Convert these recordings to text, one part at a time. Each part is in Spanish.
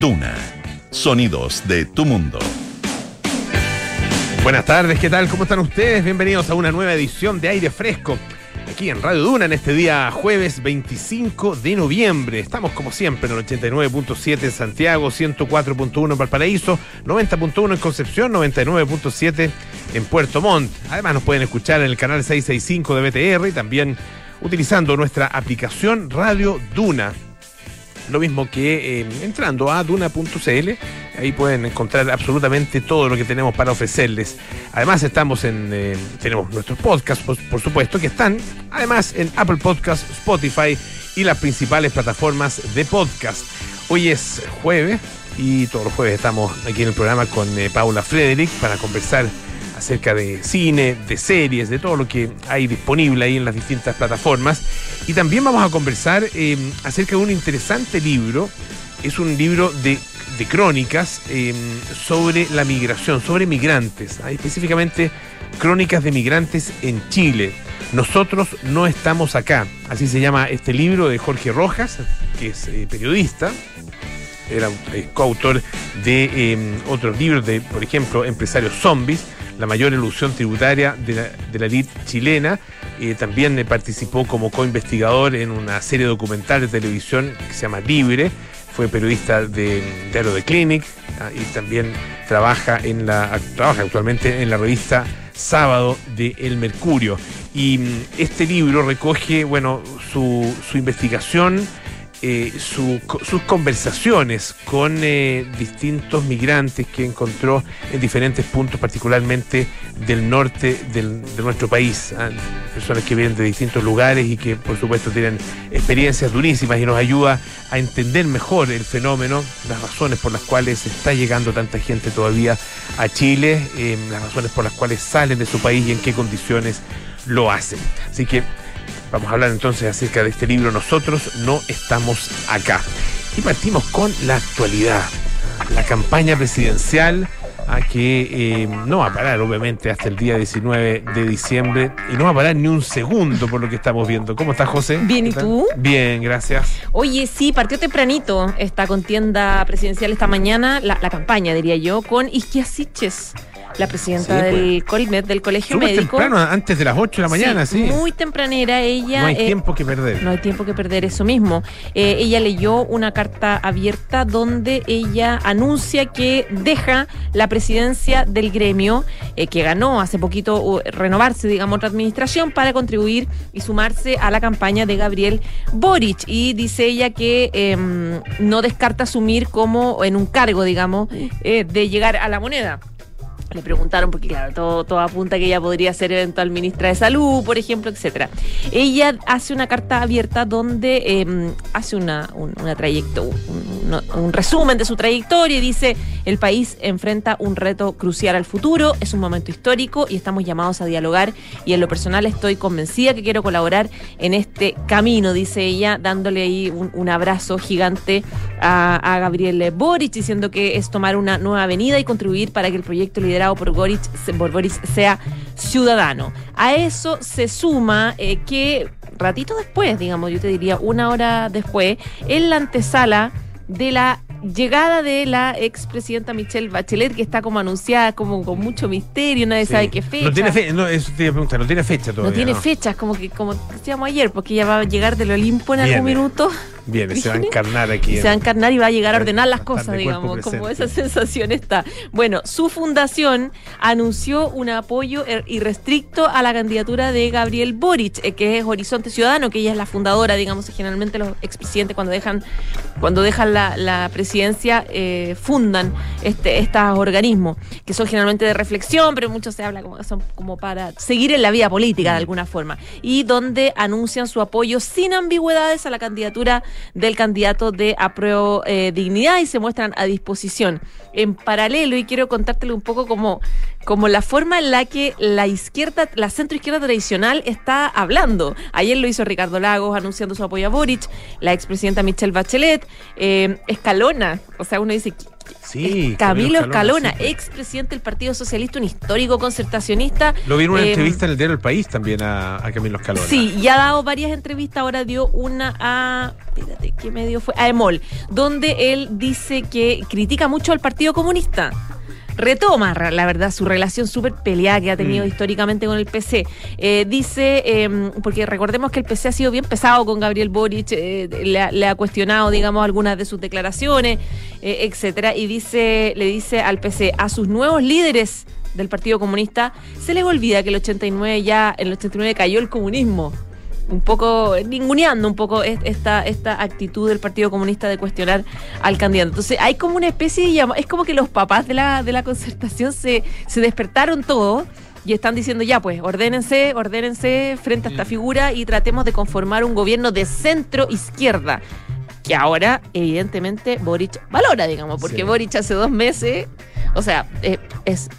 Duna. Sonidos de tu mundo. Buenas tardes, ¿qué tal? ¿Cómo están ustedes? Bienvenidos a una nueva edición de Aire Fresco. Aquí en Radio Duna en este día jueves 25 de noviembre. Estamos como siempre en el 89.7 en Santiago, 104.1 en Valparaíso, 90.1 en Concepción, 99.7 en Puerto Montt. Además nos pueden escuchar en el canal 665 de BTR y también utilizando nuestra aplicación Radio Duna. Lo mismo que eh, entrando a duna.cl, ahí pueden encontrar absolutamente todo lo que tenemos para ofrecerles. Además estamos en, eh, tenemos nuestros podcasts, por, supuesto, que están además en Apple Podcasts, Spotify y las principales plataformas de podcast. Hoy es jueves y todos los jueves estamos aquí en el programa con eh, Paula Frederick para conversar acerca de cine, de series, de todo lo que hay disponible ahí en las distintas plataformas. Y también vamos a conversar eh, acerca de un interesante libro. Es un libro de, crónicas eh, sobre la migración, sobre migrantes, específicamente crónicas de migrantes en Chile. Nosotros no estamos acá. Así se llama este libro de Jorge Rojas, que es eh, periodista, era coautor de otros libros de, por ejemplo, Empresarios Zombies, la mayor ilusión tributaria de la, de la chilena. Eh, también participó como co-investigador en una serie documental de televisión que se llama Libre. Fue periodista de Diario de Clinic ah, y también trabaja, en la, trabaja actualmente en la revista Sábado de El Mercurio. Y mm, este libro recoge, bueno, su, su investigación eh, su, sus conversaciones con eh, distintos migrantes que encontró en diferentes puntos, particularmente del norte de nuestro país. ¿eh? Personas que vienen de distintos lugares y que, por supuesto, tienen experiencias durísimas y nos ayuda a entender mejor el fenómeno, las razones por las cuales está llegando tanta gente todavía a Chile, las razones por las cuales salen de su país y en qué condiciones lo hacen. Así que Vamos a hablar entonces acerca de este libro Nosotros no estamos acá. Y partimos con la actualidad, la campaña presidencial a que eh, no va a parar obviamente hasta el día 19 de diciembre y no va a parar ni un segundo por lo que estamos viendo. ¿Cómo estás, José? Bien, ¿y tú? Bien, gracias. Oye, sí, partió tempranito esta contienda presidencial esta mañana, la, la campaña, diría yo, con Isquia Siches la presidenta sí, del pues. Colmet, del Colegio Súper Médico. temprano, antes de las 8 de la mañana, sí. sí. Muy tempranera ella. No hay eh, tiempo que perder. No hay tiempo que perder, eso mismo. Eh, ella leyó una carta abierta donde ella anuncia que deja la presidencia del gremio, eh, que ganó hace poquito renovarse, digamos, otra administración para contribuir y sumarse a la campaña de Gabriel Boric. Y dice ella que eh, no descarta asumir como en un cargo, digamos, de llegar a la moneda le preguntaron, porque claro, todo, apunta que ella podría ser eventual ministra de salud, por ejemplo, etcétera. Ella hace una carta abierta donde eh, hace una, un, una trayectoria, un, resumen de su trayectoria y dice, el país enfrenta un reto crucial al futuro, es un momento histórico y estamos llamados a dialogar y en lo personal estoy convencida que quiero colaborar en este camino, dice ella, dándole ahí un, abrazo gigante a, a Gabriel Boric, diciendo que es tomar una nueva avenida y contribuir para que el proyecto por Boric, por Boric sea ciudadano. A eso se suma eh, que ratito después, digamos, yo te diría una hora después, en la antesala de la llegada de la expresidenta Michelle Bachelet, que está como anunciada como con mucho misterio, nadie sí. sabe qué fecha. No tiene fecha, no, eso te iba a preguntar, no tiene fecha todavía. No tiene ¿no? fechas, como que como decíamos ayer, porque ella va a llegar del Olimpo en algún minuto. Viene, se va a encarnar aquí. Se va a encarnar y va a llegar a ordenar las cosas, digamos, como esa sensación está. Bueno, su fundación anunció un apoyo er, irrestricto a la candidatura de Gabriel Boric, eh, que es Horizonte Ciudadano, que ella es la fundadora, digamos, generalmente los expresidentes cuando dejan, cuando dejan la, la presidencia eh, fundan este, estos organismos, que son generalmente de reflexión, pero muchos se habla como son como para seguir en la vida política de alguna forma, y donde anuncian su apoyo sin ambigüedades a la candidatura del candidato de apruebo eh, dignidad y se muestran a disposición. En paralelo, y quiero contártelo un poco como como la forma en la que la izquierda, la centroizquierda tradicional está hablando. Ayer lo hizo Ricardo Lagos anunciando su apoyo a Boric, la expresidenta Michelle Bachelet, eh, Escalona, o sea, uno dice, Sí, eh, Camilo Escalona, sí. pues. expresidente del Partido Socialista, un histórico concertacionista. Lo vi en una Eh, entrevista en el diario El País también a, a Camilo Escalona. Sí, y ha dado varias entrevistas, ahora dio una a, espérate, ¿qué medio fue? A Emol, donde él dice que critica mucho al Partido Comunista. Retoma, la verdad, su relación súper peleada que ha tenido Mm. históricamente con el PC. Eh, dice, eh, porque recordemos que el PC ha sido bien pesado con Gabriel Boric, eh, le, ha, le ha cuestionado, digamos, algunas de sus declaraciones, eh, etcétera, y dice, le dice al PC, a sus nuevos líderes del Partido Comunista, se les olvida que el 89 ya, en el 89 cayó el comunismo. Un poco ninguneando un poco es- esta, esta actitud del Partido Comunista de cuestionar al candidato. Entonces hay como una especie de es como que los papás de la, de la concertación se, se despertaron todos y están diciendo ya pues, ordénense, ordénense frente a esta figura y tratemos de conformar un gobierno de centro izquierda. Que ahora, evidentemente, Boric valora, digamos, porque Sí. Boric hace dos meses, o sea, eh, es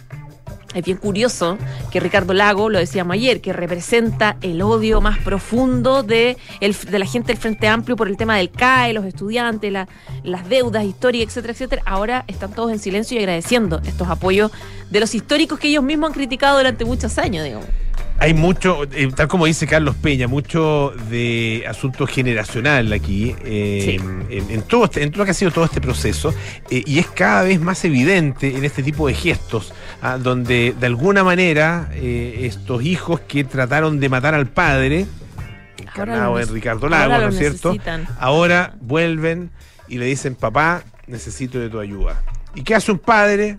es bien curioso que Ricardo Lago, lo decíamos ayer, que representa el odio más profundo de, el- de la gente del Frente Amplio por el tema del CAE, los estudiantes, la- las deudas históricas, etcétera, etcétera. Ahora están todos en silencio y agradeciendo estos apoyos de los históricos que ellos mismos han criticado durante muchos años, digamos. Hay mucho, eh, tal como dice Carlos Peña, mucho de asunto generacional aquí, eh, Sí. en, en todo este- en todo lo que ha sido todo este proceso, eh, y es cada vez más evidente en este tipo de gestos, ah, donde de alguna manera estos hijos que trataron de matar al padre, encarnado en Ricardo Lago, ¿no es cierto? Ahora vuelven y le dicen, papá, necesito de tu ayuda. ¿Y qué hace un padre?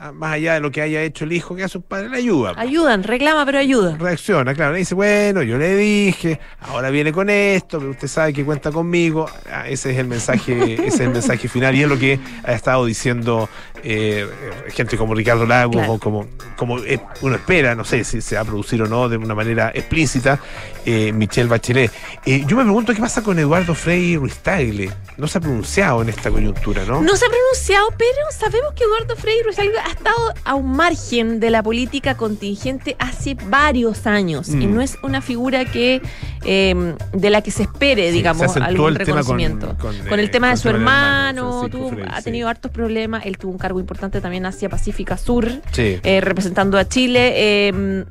Ah, Más allá de lo que haya hecho el hijo, ¿qué hace un padre? Le ayuda. Ayudan, reclama, pero ayuda. Reacciona, claro. Le dice, bueno, yo le dije, ahora viene con esto, pero usted sabe que cuenta conmigo. Ah, ese es el mensaje, ese es el mensaje final. Y es lo que ha estado diciendo eh, gente como Ricardo Lagos, Claro. como, como eh, uno espera, no sé si se va a producir o no de una manera explícita, eh, Michelle Bachelet. Eh, yo me pregunto qué pasa con Eduardo Frei Ruiz Tagle. No se ha pronunciado en esta coyuntura, ¿no? No se ha pronunciado, pero sabemos que Eduardo Frei Ruiz ha estado a un margen de la política contingente hace varios años y Mm. no es una figura que eh, de la que se espere, Sí, digamos, se algún el tema con- reconocimiento. con, Con, el tema de su hermano, tuvo- ha sí. tenido hartos problemas. Él tuvo un cargo importante también hacia Pacífica Sur, Sí. eh, representando a Chile. eh,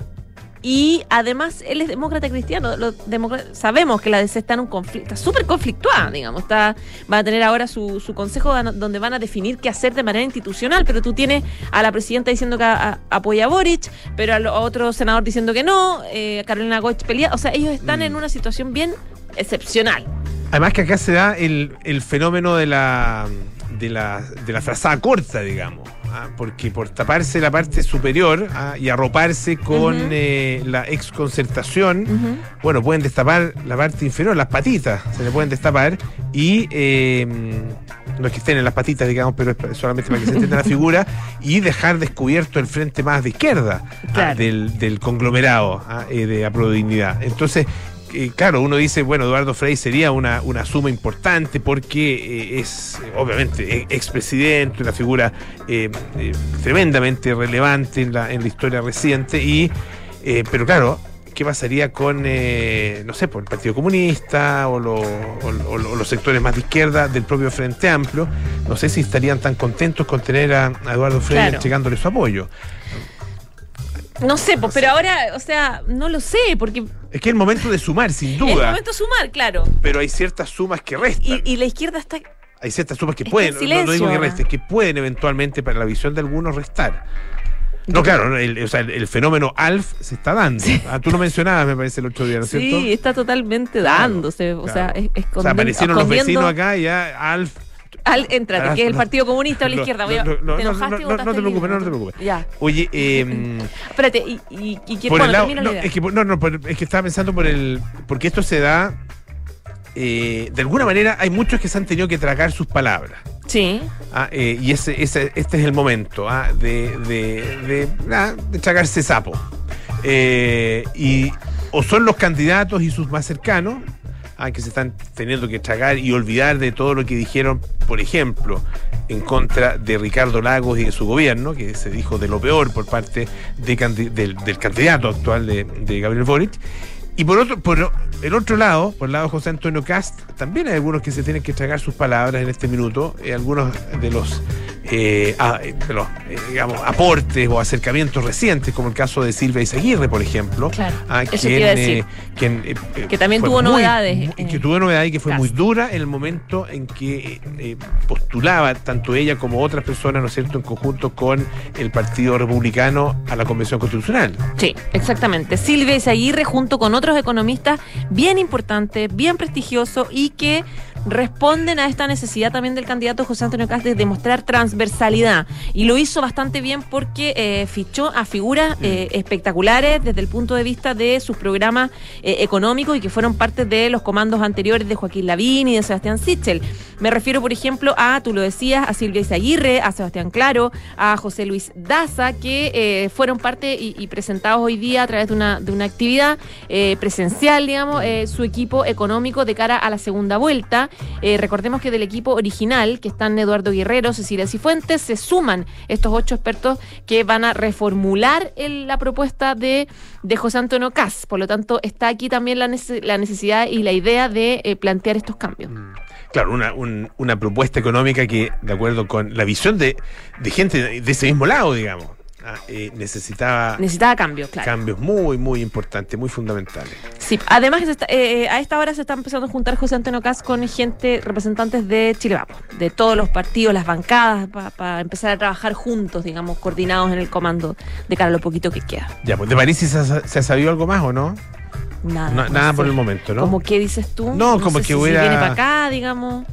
y además él es demócrata cristiano. Los sabemos que la DC está en un conflicto, está súper conflictuada, digamos. Está, va a tener ahora su, su consejo donde van a definir qué hacer de manera institucional, pero tú tienes a la presidenta diciendo que a- a- apoya a Boric, pero a, lo- a otro senador diciendo que no, eh, Carolina Goich pelea. O sea, ellos están Mm. en una situación bien excepcional. Además que acá se da el, el fenómeno de la, de la de la frazada corta, digamos. ¿ah? Porque por taparse la parte superior ¿ah? y arroparse con eh, la exconcertación, bueno, pueden destapar la parte inferior, las patitas, se le pueden destapar y eh, no es que estén en las patitas, digamos, pero es solamente para que se entienda la figura y dejar descubierto el frente más de izquierda ¿ah? Claro. del, del conglomerado eh, de Aprodignidad. Entonces, eh, claro, uno dice, bueno, Eduardo Frei sería una, una suma importante porque eh, es, eh, obviamente, e- expresidente, una figura eh, eh, tremendamente relevante en la, en la historia reciente, y, pero claro, ¿qué pasaría con, eh, no sé, por el Partido Comunista o, lo- o lo- o lo- o los sectores más de izquierda del propio Frente Amplio? No sé si estarían tan contentos con tener a, a Eduardo Frei Claro. entregándole su apoyo. No sé, pues, pero ahora, o sea, no lo sé, porque Es que es el momento de sumar, sin es duda, momento de sumar, claro. pero hay ciertas sumas que restan. Y, y la izquierda está hay ciertas sumas que Está pueden, en no- no, digo silencio que resten, que pueden eventualmente para la visión de algunos restar. No, claro, el, o sea, el, el fenómeno ALF se está dando. Ah, tú lo mencionabas, me parece, el otro día, ¿no es cierto? Sí, está totalmente dándose. O sea, Claro. es, O sea, aparecieron los vecinos acá y ya ALF. Al, entrate, Ah, que es el. Partido Comunista o la izquierda. no, Voy a- ¿Te no, enojaste no, no, te preocupes, no te preocupes. Ya. Oye, eh, Espérate, y, y, y por bueno, el lado, termina no, la idea. es que, no, no, es que estaba pensando por el, porque esto se da, eh, de alguna manera hay muchos que se han tenido que tragar sus palabras. Sí. Ah, eh, y ese, ese, este es el momento ah, de, de, de, ah, de tragarse sapo. Eh, y o son los candidatos y sus más cercanos, ah, que se están teniendo que tragar y olvidar de todo lo que dijeron, por ejemplo, en contra de Ricardo Lagos y de su gobierno, que se dijo de lo peor por parte de del, del, candidato actual de, de Gabriel Boric. Y por otro, por el otro lado, por el lado de José Antonio Cast, también hay algunos que se tienen que tragar sus palabras en este minuto, eh, algunos de los eh, de los, eh, digamos, aportes o acercamientos recientes, como el caso de Silvia Izaguirre, por ejemplo. Claro, a quien, quien que también tuvo novedades. que tuvo novedades y que fue muy dura en el momento en que postulaba tanto ella como otras personas, ¿no es cierto?, en conjunto con el Partido Republicano a la Convención Constitucional. Sí, exactamente. Silvia Izaguirre junto con otros economistas bien importantes, bien prestigiosos y que responden a esta necesidad también del candidato José Antonio Cast de demostrar transversalidad. Y lo hizo bastante bien porque eh, fichó a figuras eh, espectaculares desde el punto de vista de sus programas eh, económicos y que fueron parte de los comandos anteriores de Joaquín Lavín y de Sebastián Sichel. Me refiero, por ejemplo, a, tú lo decías, a Silvia Izaguirre, a Sebastián Claro, a José Luis Daza, que fueron parte y, presentados hoy día a través de una, de una actividad presencial, digamos, su equipo económico de cara a la segunda vuelta. Eh, recordemos que del equipo original, que están Eduardo Guerrero, Cecilia Cifuentes, se suman estos ocho expertos que van a reformular la propuesta de, de José Antonio Cas. Por lo tanto, está aquí también la, necesidad y la idea de eh, plantear estos cambios. Mm. Claro, una, una propuesta económica que, de acuerdo con la visión de, de gente de ese mismo lado, digamos, eh, necesitaba, necesitaba cambios, claro. Cambios muy, muy importantes, muy fundamentales. Sí, además eh, eh, a esta hora se está empezando a juntar José Antonio Cas con gente, representantes de Chile Vamos, de todos los partidos, las bancadas, para empezar a trabajar juntos, digamos, coordinados en el comando de cara a lo poquito que queda. Ya, pues de París se, ha sabido algo más o no? Nada. nada por el momento, ¿no? ¿Cómo qué dices tú? No, como que hubiera. Si viene para acá, digamos.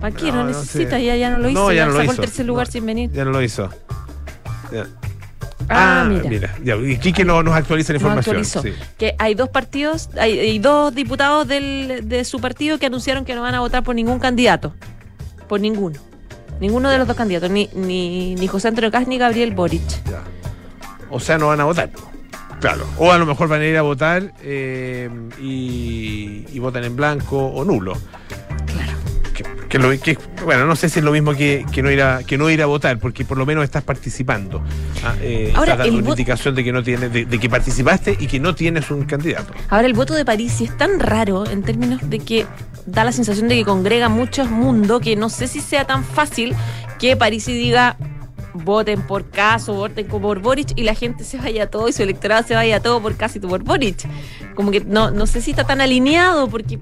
¿Para qué? No, necesita, ya, ya no lo hizo. No, ya, no lo hizo. el tercer lugar sin venir. Ya no lo hizo. Ah, ah, mira. y Quique no, nos actualiza la información. Que hay dos partidos, hay, dos diputados de su partido que anunciaron que no van a votar por ningún candidato. Por ninguno. Ninguno de los dos candidatos, ni, ni, ni José Antonio Cas ni Gabriel Boric. O sea, no van a votar. Claro. O a lo mejor van a ir a votar eh, y, y votan en blanco o nulo. Que, bueno, no sé si es lo mismo que, no ir a, que no ir a votar, porque por lo menos estás participando. Ah, eh, Ahora, estás dando una indicación de que no tienes, de, que participaste y que no tienes un candidato. Ahora, el voto de París es tan raro en términos de que da la sensación de que congrega mucho mundo que no sé si sea tan fácil que París diga voten por caso, voten por Boric y la gente se vaya a todo y su electorado se vaya a todo por casi por Boric. Como que no, no sé si está tan alineado porque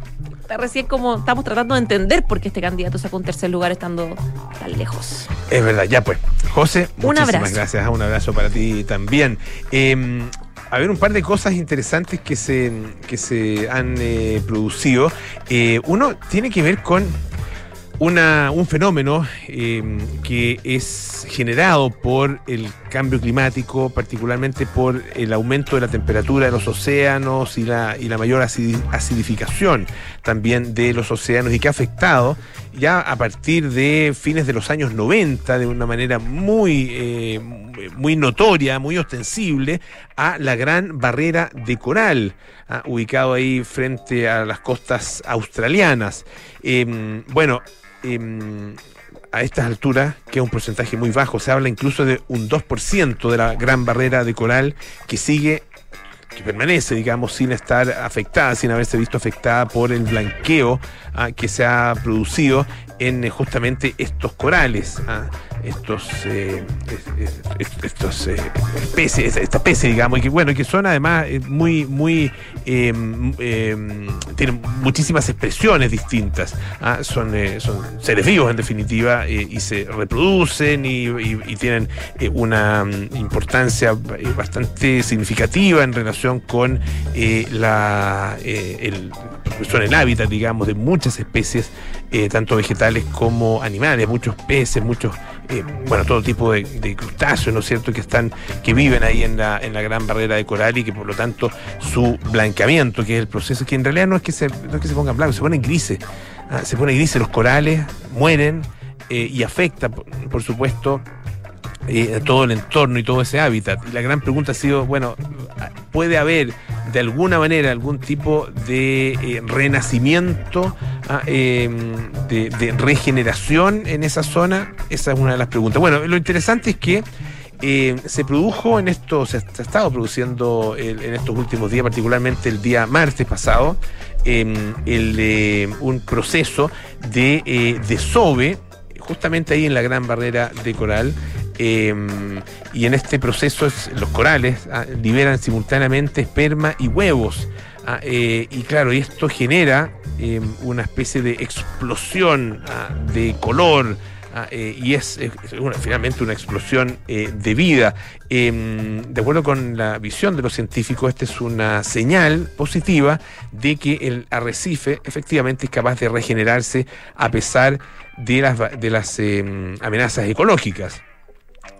recién como estamos tratando de entender por qué este candidato sacó un tercer lugar estando tan lejos. Es verdad, ya pues. José, un muchísimas gracias. Un abrazo para ti también. Eh, a ver, un par de cosas interesantes que se, que se han eh, producido. Eh, uno tiene que ver con una, un fenómeno em, que es generado por el cambio climático, particularmente por el aumento de la temperatura de los océanos y la, y la mayor acidificación también de los océanos y que ha afectado ya a partir de fines de los años 90 de una manera muy, eh, muy notoria, muy ostensible a la gran barrera de coral, ah, ubicado ahí frente a las costas australianas. Em, bueno, Em, a estas alturas, que es un porcentaje muy bajo, se habla incluso de un 2% de la gran barrera de coral que sigue que permanece, digamos, sin estar afectada, sin haberse visto afectada por el blanqueo ah, que se ha producido en eh, justamente estos corales. Ah estos, eh, estos eh, especies, esta especie, digamos, y que bueno, que son además eh, muy, muy, em, em, tienen muchísimas expresiones distintas. ¿ah? Son, son seres vivos en definitiva y se reproducen y, tienen una mm, importancia bastante significativa en relación con la, son el hábitat, digamos, de muchas especies, tanto vegetales como animales, muchos peces, muchos eh, bueno, todo tipo de, crustáceos, ¿no es cierto?, que están, que viven ahí en la, en la gran barrera de coral y que por lo tanto su blanqueamiento, que es el proceso, que en realidad no es que se, no es que se pongan blancos, se ponen grises. ¿ah? se ponen grises, los corales mueren eh, y afecta, por, supuesto, eh, todo el entorno y todo ese hábitat. Y la gran pregunta ha sido, bueno, ¿puede haber de alguna manera algún tipo de eh, renacimiento, ah, em, de, de regeneración en esa zona? Esa es una de las preguntas. Bueno, lo interesante es que eh, se produjo en esto, se ha, estado produciendo en estos últimos días, particularmente el día martes pasado, eh, el, eh, un proceso de eh, desove, justamente ahí en la gran barrera de coral. Eh, y en este proceso es- los corales ah, liberan simultáneamente esperma y huevos. Ah, eh, y claro, y esto genera eh, una especie de explosión ah, de color, eh, y es, finalmente una explosión eh, de vida. Em, de acuerdo con la visión de los científicos, esta es una señal positiva de que el arrecife efectivamente es capaz de regenerarse a pesar de las, em, amenazas ecológicas.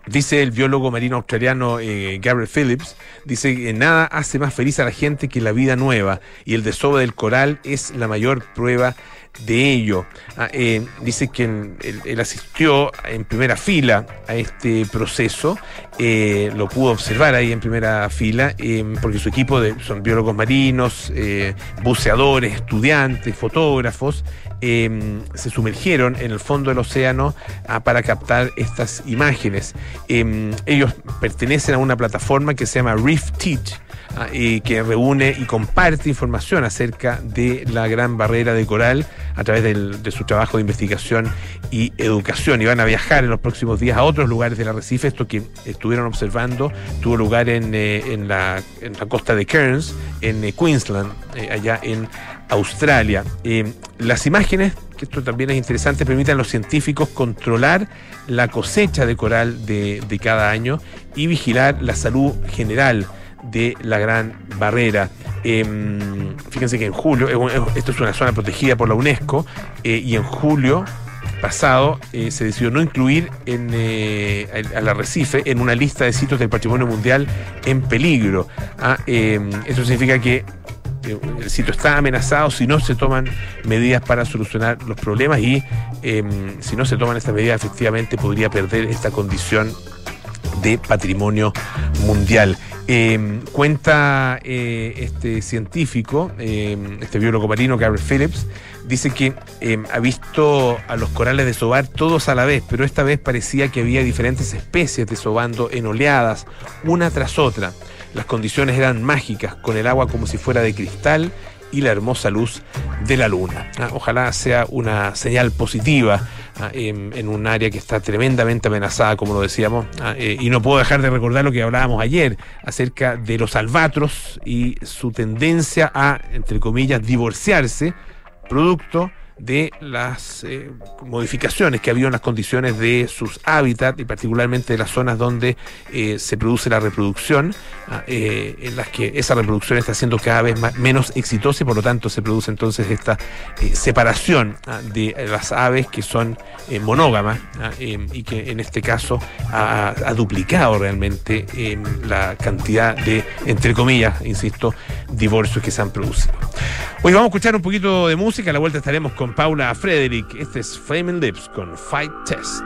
Dice el biólogo marino australiano eh, Gabriel Phillips, dice que nada hace más feliz a la gente que la vida nueva y el desove del coral es la mayor prueba de ello. Ah, eh, dice que él, asistió en primera fila a este proceso, eh, lo pudo observar ahí en primera fila, eh, porque su equipo de, son biólogos marinos, eh, buceadores, estudiantes, fotógrafos, eh, se sumergieron en el fondo del océano ah, para captar estas imágenes. Eh, ellos pertenecen a una plataforma que se llama Reef Teach. Ah, y que reúne y comparte información acerca de la gran barrera de coral a través de su trabajo de investigación y educación. Y van a viajar en los próximos días a otros lugares del arrecife. Esto que estuvieron observando tuvo lugar en, eh, la, costa de Cairns, en eh, Queensland, eh, allá en Australia. Las imágenes, que esto también es interesante, permiten a los científicos controlar la cosecha de coral de cada año y vigilar la salud general de la Gran Barrera. Em, fíjense que en julio, esto es una zona protegida por la UNESCO, eh, y en julio pasado eh, se decidió no incluir eh, al, arrecife en una lista de sitios del patrimonio mundial en peligro. Ah, em, eso significa que el sitio está amenazado si no se toman medidas para solucionar los problemas y em, si no se toman estas medidas efectivamente podría perder esta condición de patrimonio mundial. Eh, cuenta eh, este científico, eh, este biólogo marino, Garrett Phillips, dice que eh, ha visto a los corales desovar todos a la vez, pero esta vez parecía que había diferentes especies desobando en oleadas, una tras otra. Las condiciones eran mágicas, con el agua como si fuera de cristal y la hermosa luz de la luna. Ah, Ojalá sea una señal positiva ah, en, un área que está tremendamente amenazada, como lo decíamos. Ah, eh, y no puedo dejar de recordar lo que hablábamos ayer acerca de los albatros y su tendencia a, entre comillas, divorciarse, producto de las eh, modificaciones que ha habido en las condiciones de sus hábitats y particularmente de las zonas donde eh, se produce la reproducción, ah, eh, en las que esa reproducción está siendo cada vez más, menos exitosa y por lo tanto se produce entonces esta separación ah, de las aves que son monógamas ah, eh, y que en este caso ha, duplicado realmente eh, la cantidad de, entre comillas, insisto, divorcios que se han producido. Hoy vamos a escuchar un poquito de música, a la vuelta estaremos con Paula Frederick. Este es Flaming Lips con Fight Test.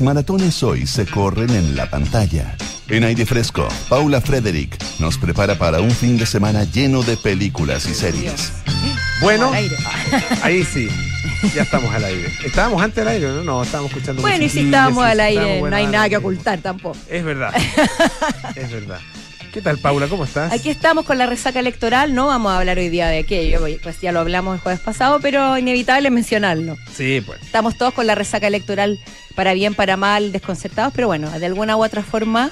Las maratones hoy se corren en la pantalla. En aire fresco, Paula Frederick nos prepara para un fin de semana lleno de películas y series. Bueno, ahí sí. Ya estamos al aire. Estábamos antes al aire, ¿no? No, estábamos escuchando Bueno, y si estábamos al aire, no hay nada que ocultar tampoco. Es verdad. es verdad. ¿Qué tal, Paula? ¿Cómo estás? Aquí estamos con la resaca electoral, no vamos a hablar hoy día de aquello, pues ya lo hablamos el jueves pasado, pero inevitable mencionarlo. Sí, pues. Estamos todos con la resaca electoral para bien, para mal, desconcertados, pero bueno, de alguna u otra forma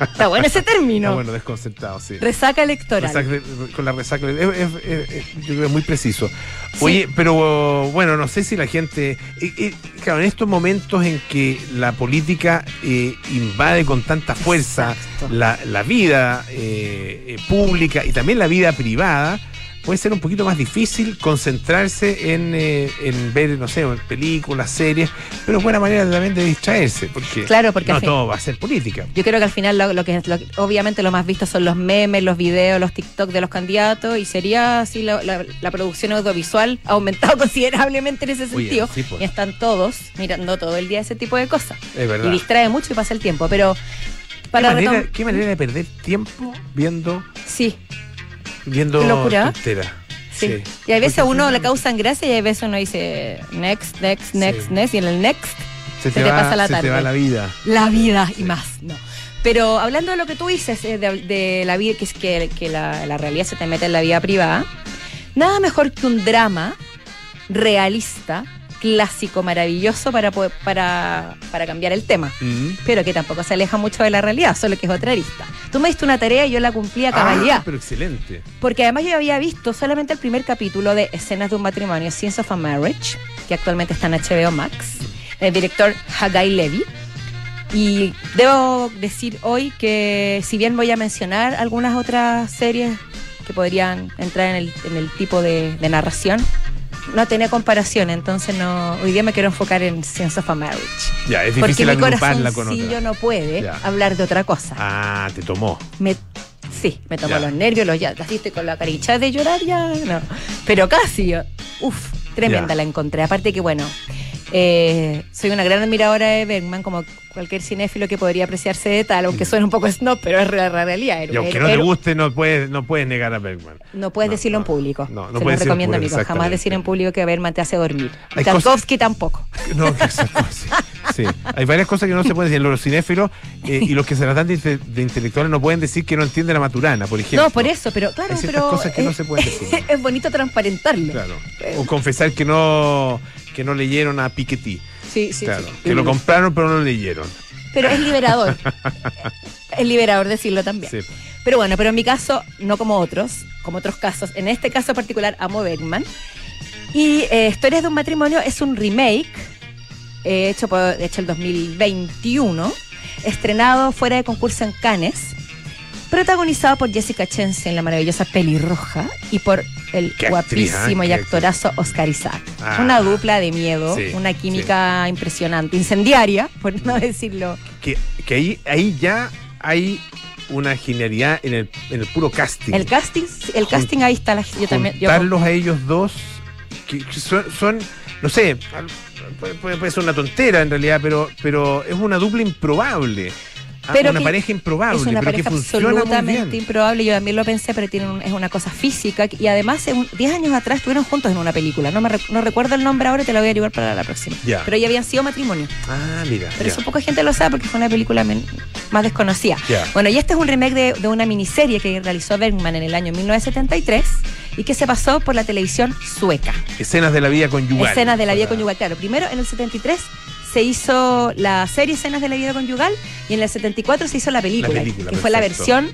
está bueno ese término. Ah, bueno, desconcertado, sí. Resaca electoral. Resaca- con la resaca. es- es- yo creo que es muy preciso. Oye, pero bueno, no sé si la gente. eh, eh, claro, en estos momentos en que la política eh, invade con tanta fuerza la, la vida eh, pública y también la vida privada, puede ser un poquito más difícil concentrarse en, eh, en ver, no sé, películas, series, pero es buena manera también de distraerse, porque, Claro, porque no todo va a ser política. Yo creo que al final lo, lo que, lo obviamente lo más visto son los memes, los videos, los TikTok de los candidatos y sería así la, la- la producción audiovisual ha aumentado considerablemente en ese Oye, sentido sí, pues. y están todos mirando todo el día ese tipo de cosas Es verdad. y distrae mucho y pasa el tiempo, pero ¿Qué para manera, retom- qué manera de perder tiempo viendo sí, viendo locura. tonteras. sí, y a veces a uno le causan gracia y a veces uno dice next, next, next, Sí. next y en el next se, se te pasa la se te tarde. va la vida. La vida y más, no. Pero hablando de lo que tú dices, eh, de, de la vida, que es que, que la, la realidad se te mete en la vida privada, nada mejor que un drama realista, clásico, maravilloso para, poder- para, para cambiar el tema. Mm. Pero que tampoco se aleja mucho de la realidad, solo que es otra arista. Tú me diste una tarea y yo la cumplí a cabalidad. Ah, pero excelente. Porque además yo había visto solamente el primer capítulo de Escenas de un matrimonio, Scenes of a Marriage, que actualmente está en HBO Max, el director Hagai Levy. Y debo decir hoy que si bien voy a mencionar algunas otras series que podrían entrar en el, en el tipo de, de narración, no tenía comparación, entonces no hoy día me quiero enfocar en Scenes of a Marriage. Ya, es Porque difícil mi agruparla con otra. no puede Ya. hablar de otra cosa. Ah, te tomó. Me, sí, me tomó Ya. los nervios, los ya, estoy con la caricha de llorar ya, no. Pero casi, uff, tremenda Ya. la encontré. Aparte que bueno, eh, soy una gran admiradora de Bergman, como cualquier cinéfilo que podría apreciarse de tal, aunque suene un poco snob, pero es la realidad. Y aunque no te guste, no puedes, no puedes negar a Bergman. no puedes No, decirlo no, en público. no, no Se puedes lo recomiendo, público, amigos. Jamás decir en público que Bergman te hace dormir. Hay Tarkovsky tampoco. No, cosas. Sí, hay varias cosas que no se pueden decir. Los cinéfilos eh, y los que se tratan de, de intelectuales no pueden decir que no entienden la maturana, por ejemplo. No, por eso, pero claro, Hay pero cosas que no es- se pueden decir. es bonito transparentarlo. Claro. O confesar que no, que no leyeron a Piketty. Sí, sí, claro. sí. Que lo compraron pero no lo leyeron. Pero es liberador. es liberador decirlo también. Sí. Pero bueno, pero en mi caso, no como otros, como otros casos, en este caso particular amo Bergman. Y eh, Historias de un matrimonio es un remake eh, hecho, por, hecho el 2021, estrenado fuera de concurso en Cannes, protagonizado por Jessica Chastain, la maravillosa pelirroja, y por el Qué actriz, guapísimo ¿eh? y actorazo Oscar Isaac. Ah. una dupla de miedo, Sí, una química impresionante, incendiaria, por no decirlo. Que, que ahí, ahí ya hay una genialidad en el, en el puro casting. El casting, el casting ahí está la, yo también. yo- a ellos dos, que, que son, son, no sé, puede- puede ser una tontera en realidad, pero, pero es una dupla improbable. Ah, Pero una pareja improbable, es una pero pareja absolutamente improbable. Yo también lo pensé, pero un- es una cosa física. Y además, en un- 10 años atrás estuvieron juntos en una película. No me no recuerdo el nombre ahora, te lo voy a llevar para la próxima. Pero ya habían sido matrimonio. Ah, mira. Pero eso poca gente lo sabe porque fue una película men- más desconocida. Bueno, y este es un remake de, de una miniserie que realizó Bergman en el año 1973 y que se pasó por la televisión sueca. Escenas de la vida conyugal. Escenas de la vida conyugal. Claro, primero en el 73 se hizo la serie Escenas de la vida conyugal y en el 74 se hizo la película, La película, que fue la versión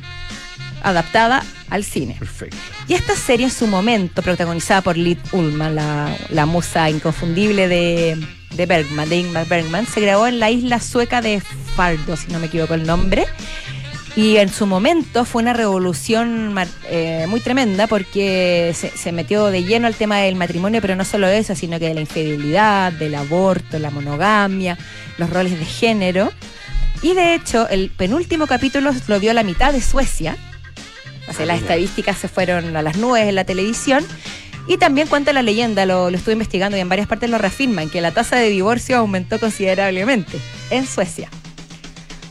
adaptada al cine. Perfecto. Y esta serie en su momento, protagonizada por Liv Ullman, la, la musa inconfundible de, de Bergman, de Ingmar Bergman, se grabó en la isla sueca de Fardo, si no me equivoco el nombre. Y en su momento fue una revolución eh, muy tremenda porque se, se metió de lleno al tema del matrimonio, pero no solo eso, sino que de la infidelidad, del aborto, la monogamia, los roles de género. Y de hecho, el penúltimo capítulo lo vio la mitad de Suecia. O sea, Ah, las estadísticas se fueron a las nubes en la televisión. Y también cuenta la leyenda, lo, lo estuve investigando y en varias partes lo reafirman, que la tasa de divorcio aumentó considerablemente. en Suecia.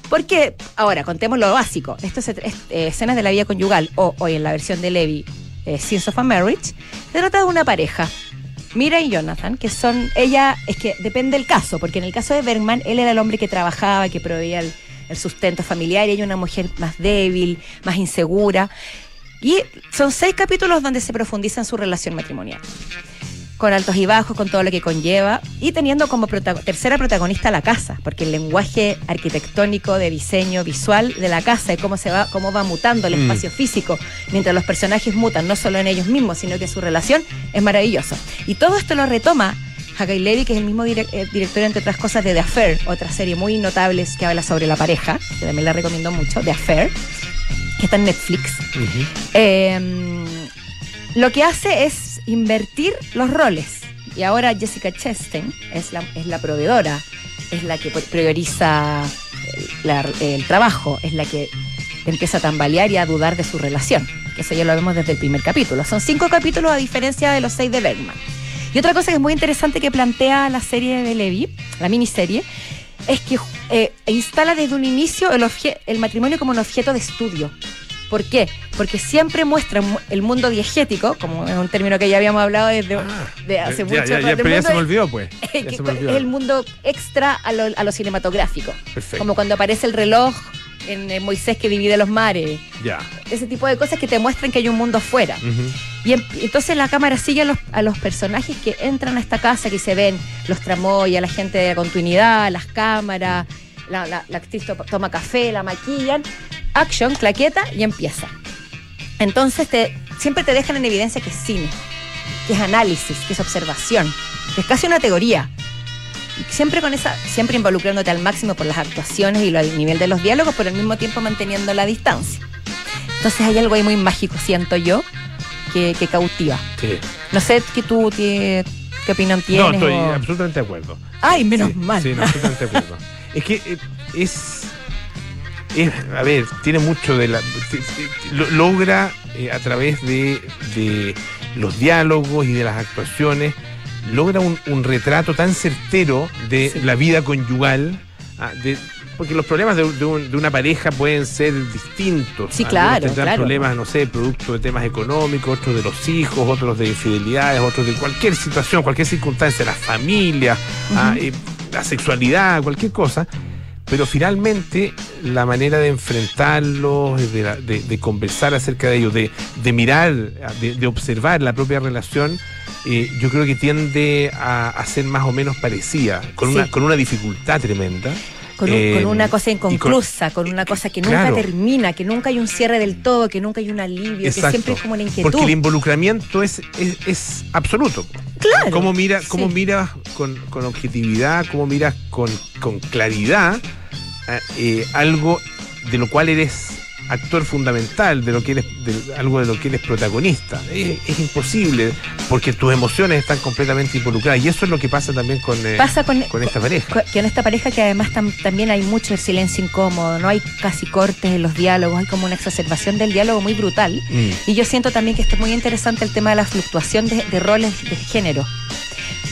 Porque, ahora, contemos lo básico. Esto es, eh, escenas de la vida conyugal, o hoy en la versión de Levi, eh, Scenes of a Marriage. Se trata de una pareja, Mira y Jonathan, que son, ella, es que depende del caso, porque en el caso de Bergman, él era el hombre que trabajaba, que proveía el, el sustento familiar, y ella una mujer más débil, más insegura. Y son seis capítulos donde se profundiza en su relación matrimonial. Con altos y bajos, con todo lo que conlleva, y teniendo como tercera protagonista la casa, porque el lenguaje arquitectónico de diseño visual de la casa y cómo se va, cómo va mutando el Mm. espacio físico, mientras los personajes mutan, no solo en ellos mismos, sino que su relación es maravilloso. Y todo esto lo retoma Hagai Levy, que es el mismo direc- eh, director, entre otras cosas, de The Affair, otra serie muy notable que habla sobre la pareja, que también la recomiendo mucho, The Affair, que está en Netflix. Eh, lo que hace es invertir los roles. Y ahora Jessica Chastain es la, es la proveedora, es la que prioriza el, trabajo, es la que empieza a tambalear y a dudar de su relación. Eso ya lo vemos desde el primer capítulo. Son cinco capítulos a diferencia de los seis de Bergman. Y otra cosa que es muy interesante que plantea la serie de Levi, la miniserie, es que eh, instala desde un inicio el, el matrimonio como un objeto de estudio. ¿Por qué? Porque siempre muestra mu- el mundo diegético, como es un término que ya habíamos hablado desde de hace Ya, mucho ya, ya, pero ya se me olvidó, pues. que Ya se me es el mundo extra a lo, a lo cinematográfico. Perfecto. Como cuando aparece el reloj en eh, Moisés que divide los mares. Ya. Ese tipo de cosas que te muestran que hay un mundo afuera. Ujú. Y em- entonces la cámara sigue a los, a los personajes que entran a esta casa, que se ven los tramoyas, la gente de continuidad, las cámaras, la, la- la actriz to- toma café, la maquillan, action, claqueta y empieza. Entonces te, siempre te dejan en evidencia que es cine, que es análisis, que es observación, que es casi una teoría. Y siempre con esa, siempre involucrándote al máximo por las actuaciones y lo- el nivel de los diálogos, pero al mismo tiempo manteniendo la distancia. Entonces hay algo ahí muy mágico, siento yo, que, que cautiva. Sí. No sé qué tú qué, qué opinión No, tienes. estoy o- absolutamente de acuerdo. Ay, menos Sí, mal. Sí, no, absolutamente de acuerdo. Es que eh, es, es- A ver, tiene mucho de la. logra eh, a través de, de los diálogos y de las actuaciones, logra un, un retrato tan certero de Sí. la vida conyugal. ah, de- porque los problemas de, de un- de una pareja pueden ser distintos. Sí, Algunos claro, tendrán claro. problemas, no sé, producto de temas económicos, otros de los hijos, otros de infidelidades, otros de cualquier situación, cualquier circunstancia, la familia, ah, eh, la sexualidad, cualquier cosa. Pero finalmente la manera de enfrentarlos, de, la- de- de conversar acerca de ellos, de, de mirar, de, de observar la propia relación, eh, yo creo que tiende a, a ser más o menos parecida, con, Sí. una, con una dificultad tremenda. Con, un- Eh, con una cosa y con- inconclusa, con, una cosa que nunca claro. termina, que nunca hay un cierre del todo, que nunca hay un alivio, Exacto. que siempre es como una inquietud. Porque el involucramiento es, es, es absoluto. Claro, ¿Cómo, mira, sí. miras con, con objetividad, cómo miras con, con claridad eh, eh, algo de lo cual eres actor fundamental, de lo que eres, de algo de lo que eres protagonista? Es, es imposible, porque tus emociones están completamente involucradas. Y eso es lo que pasa también con, eh, Pasa con, con esta pareja. con- que en esta pareja que además tam- también hay mucho silencio incómodo, no hay casi cortes en los diálogos, hay como una exacerbación del diálogo muy brutal. Mm. Y yo siento también que está muy interesante el tema de la fluctuación de, de roles de género.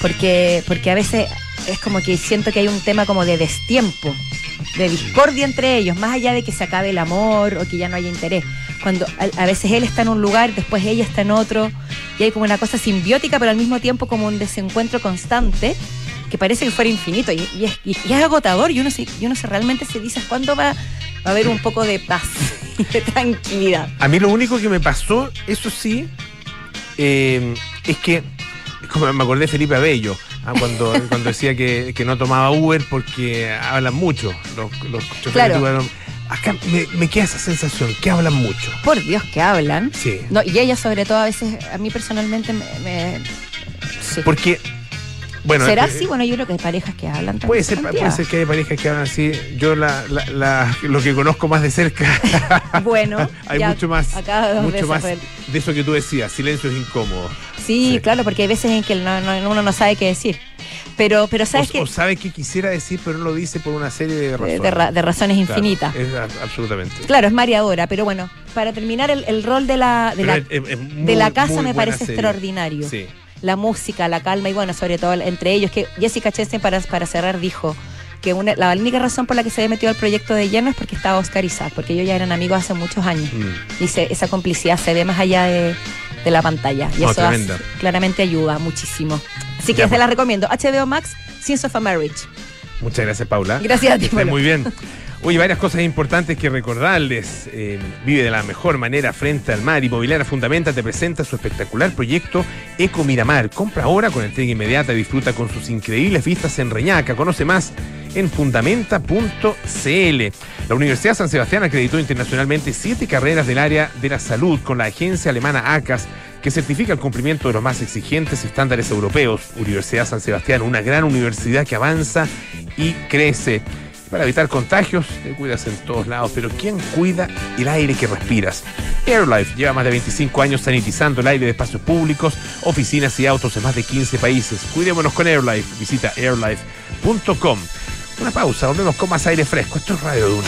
Porque, porque a veces es como que siento que hay un tema como de destiempo, de discordia entre ellos, más allá de que se acabe el amor o que ya no haya interés. Cuando a, veces él está en un lugar, después ella está en otro, y hay como una cosa simbiótica, pero al mismo tiempo como un desencuentro constante que parece que fuera infinito y, es, agotador y uno, se, y uno se realmente se dice cuándo va, va a haber un poco de paz y de tranquilidad. A mí lo único que me pasó, eso sí, eh, es que, como me acordé de Felipe Abello, ah, cuando, cuando decía que, que no tomaba Uber porque hablan mucho los, los choferes Claro. de Uber. Acá me, me queda esa sensación, que hablan mucho. Por Dios que hablan. Sí. No, y ella sobre todo a veces, a mí personalmente me... me- sí. Porque, bueno. ¿Será eh, así? Bueno, yo creo que hay parejas que hablan tan- Puede ser, puede ser que hay parejas que hablan así. Yo la, la- la- lo que conozco más de cerca, Bueno, hay ya mucho más, mucho más de eso que tú decías, silencios incómodos. Sí, Sí. claro, porque hay veces en que no- no- uno no sabe qué decir. Pero, pero sabes O, que o sabe que quisiera decir, pero no lo dice por una serie de razones. de ra- de razones Claro, infinitas. es absolutamente. Claro, es mareadora, pero bueno, para terminar el, el rol de la, de la, es- es- es muy- de la casa me parece serie. extraordinario. Sí. La música, la calma y bueno, sobre todo entre ellos, que Jessica Chastain para, para cerrar dijo que una, la única razón por la que se había metido al proyecto de lleno es porque estaba Oscar Isaac, porque ellos ya eran amigos hace muchos años. Mm. Y se- esa complicidad se ve más allá de, de la pantalla. Y eso hace- claramente ayuda muchísimo. Así que Ya, se pues. la recomiendo. HBO Max, Science of a Marriage. Muchas gracias, Paula. Gracias a ti, Pablo. muy bien. Oye, varias cosas importantes que recordarles. Eh, vive de la mejor manera frente al mar. Inmobiliaria Fundamenta te presenta su espectacular proyecto Eco Miramar. Compra ahora con entrega inmediata y disfruta con sus increíbles vistas en Reñaca. Conoce más en fundamenta.cl. La Universidad San Sebastián acreditó internacionalmente siete carreras del área de la salud con la agencia alemana ACAS que certifica el cumplimiento de los más exigentes estándares europeos. Universidad San Sebastián, una gran universidad que avanza y crece. Para evitar contagios, te cuidas en todos lados, pero ¿quién cuida el aire que respiras? AirLife lleva más de 25 años sanitizando el aire de espacios públicos, oficinas y autos en más de 15 países. Cuidémonos con AirLife. Visita airlife.com. Una pausa, volvemos con más aire fresco. Esto es Radio Duna.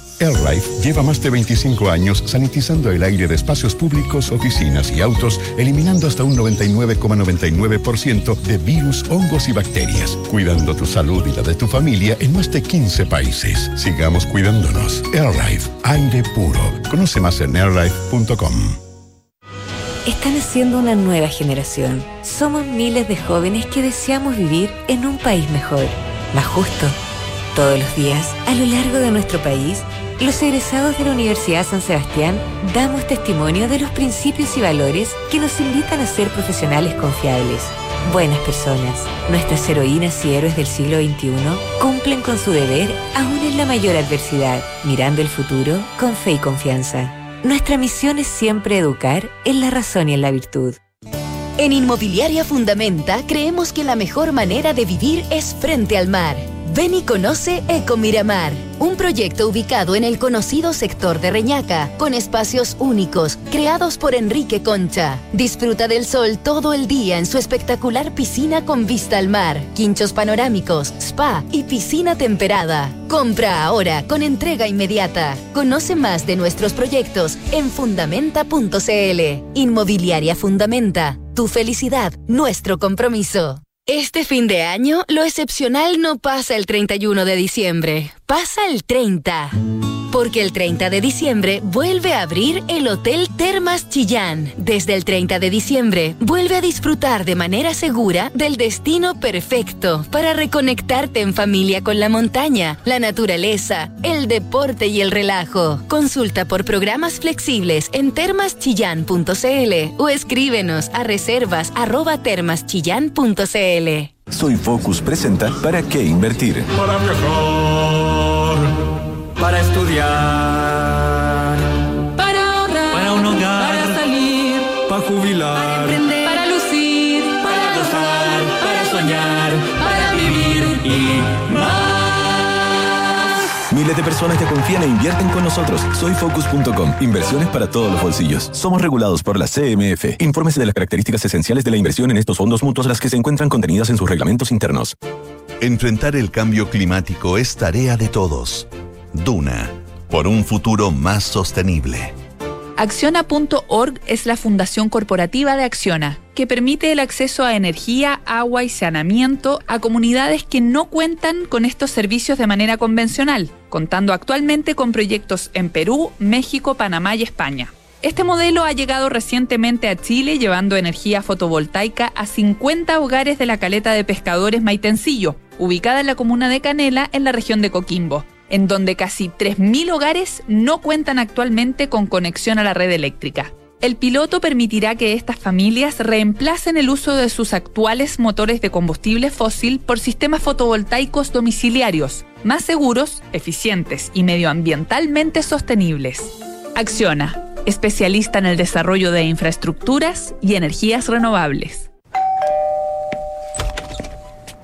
AirLife lleva más de 25 años sanitizando el aire de espacios públicos, oficinas y autos, eliminando hasta un 99,99% de virus, hongos y bacterias, cuidando tu salud y la de tu familia en más de 15 países. Sigamos cuidándonos. AirLife, aire puro. Conoce más en airlife.com. Está naciendo una nueva generación. Somos miles de jóvenes que deseamos vivir en un país mejor, más justo. Todos los días, a lo largo de nuestro país, los egresados de la Universidad San Sebastián damos testimonio de los principios y valores que nos invitan a ser profesionales confiables. Buenas personas, nuestras heroínas y héroes del siglo XXI cumplen con su deber aún en la mayor adversidad, mirando el futuro con fe y confianza. Nuestra misión es siempre educar en la razón y en la virtud. En Inmobiliaria Fundamenta creemos que la mejor manera de vivir es frente al mar. Ven y conoce Eco Miramar, un proyecto ubicado en el conocido sector de Reñaca, con espacios únicos, creados por Enrique Concha. Disfruta del sol todo el día en su espectacular piscina con vista al mar, quinchos panorámicos, spa y piscina temperada. Compra ahora con entrega inmediata. Conoce más de nuestros proyectos en fundamenta.cl. Inmobiliaria Fundamenta. Tu felicidad, nuestro compromiso. Este fin de año, lo excepcional no pasa el 31 de diciembre, pasa el 30. Porque el 30 de diciembre vuelve a abrir el Hotel Termas Chillán. Desde el 30 de diciembre, vuelve a disfrutar de manera segura del destino perfecto para reconectarte en familia con la montaña, la naturaleza, el deporte y el relajo. Consulta por programas flexibles en termaschillán.cl o escríbenos a reservas arroba termaschillán.cl. Soy Focus presenta ¿Para qué invertir? Para viajar, para estudiar, Para ahorrar, para un hogar, para salir, para jubilar, para lucir, para gozar, para soñar, para vivir y más. Miles de personas que confían e invierten con nosotros. Soy Focus.com. Inversiones para todos los bolsillos. Somos regulados por la CMF. Infórmese de las características esenciales de la inversión en estos fondos mutuos, las que se encuentran contenidas en sus reglamentos internos. Enfrentar el cambio climático es tarea de todos. Duna, por un futuro más sostenible. Acciona.org es la fundación corporativa de Acciona, que permite el acceso a energía, agua y saneamiento a comunidades que no cuentan con estos servicios de manera convencional, contando actualmente con proyectos en Perú, México, Panamá y España. Este modelo ha llegado recientemente a Chile llevando energía fotovoltaica a 50 hogares de la caleta de pescadores Maitencillo, ubicada en la comuna de Canela, en la región de Coquimbo en donde casi 3.000 hogares no cuentan actualmente con conexión a la red eléctrica. El piloto permitirá que estas familias reemplacen el uso de sus actuales motores de combustible fósil por sistemas fotovoltaicos domiciliarios, más seguros, eficientes y medioambientalmente sostenibles. Acciona, especialista en el desarrollo de infraestructuras y energías renovables.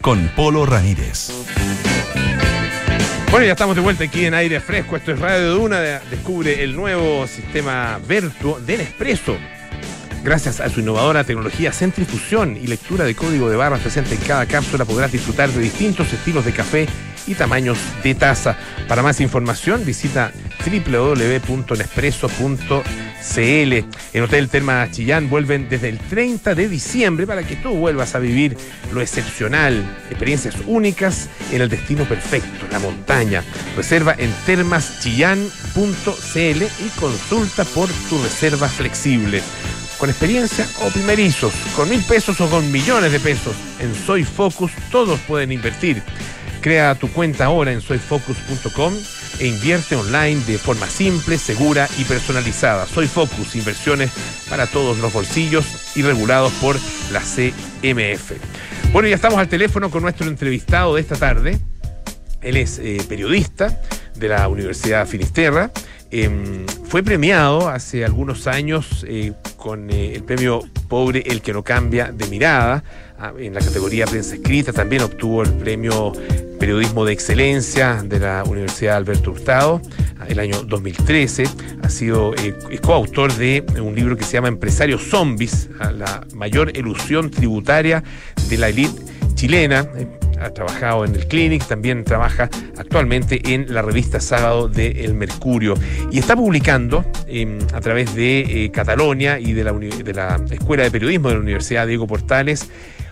con Polo Ramírez. Bueno, ya estamos de vuelta aquí en aire fresco. Esto es Radio Duna. de- Descubre el nuevo sistema Vertuo del Expreso. Gracias a su innovadora tecnología centrifusión y lectura de código de barras presente en cada cápsula, podrás disfrutar de distintos estilos de café y tamaños de taza. Para más información, visita www.nespresso.cl. En Hotel Terma Chillán vuelven desde el 30 de diciembre para que tú vuelvas a vivir lo excepcional, experiencias únicas en el destino perfecto, la montaña. Reserva en termaschillán.cl y consulta por tu reserva flexible. Con experiencia o primerizos, con mil pesos o con millones de pesos, en Soy Focus todos pueden invertir. Crea tu cuenta ahora en soyfocus.com e invierte online de forma simple, segura y personalizada. Soy Focus, inversiones para todos los bolsillos y regulados por la CMF. Bueno, ya estamos al teléfono con nuestro entrevistado de esta tarde. Él es eh, periodista de la Universidad Finisterra. Em, fue premiado hace algunos años eh, con eh, el premio Pobre el que no cambia de mirada en la categoría prensa escrita. También obtuvo el premio Periodismo de Excelencia de la Universidad Alberto Hurtado ah, el año 2013. Ha sido eh, coautor de un libro que se llama Empresarios Zombies, ah, la mayor ilusión tributaria de la élite chilena. Eh, ha trabajado en el Clinic, también trabaja actualmente en la revista Sábado de El Mercurio y está publicando eh, a través de eh, Catalonia y de la Escuela de Periodismo de la Universidad Diego Portales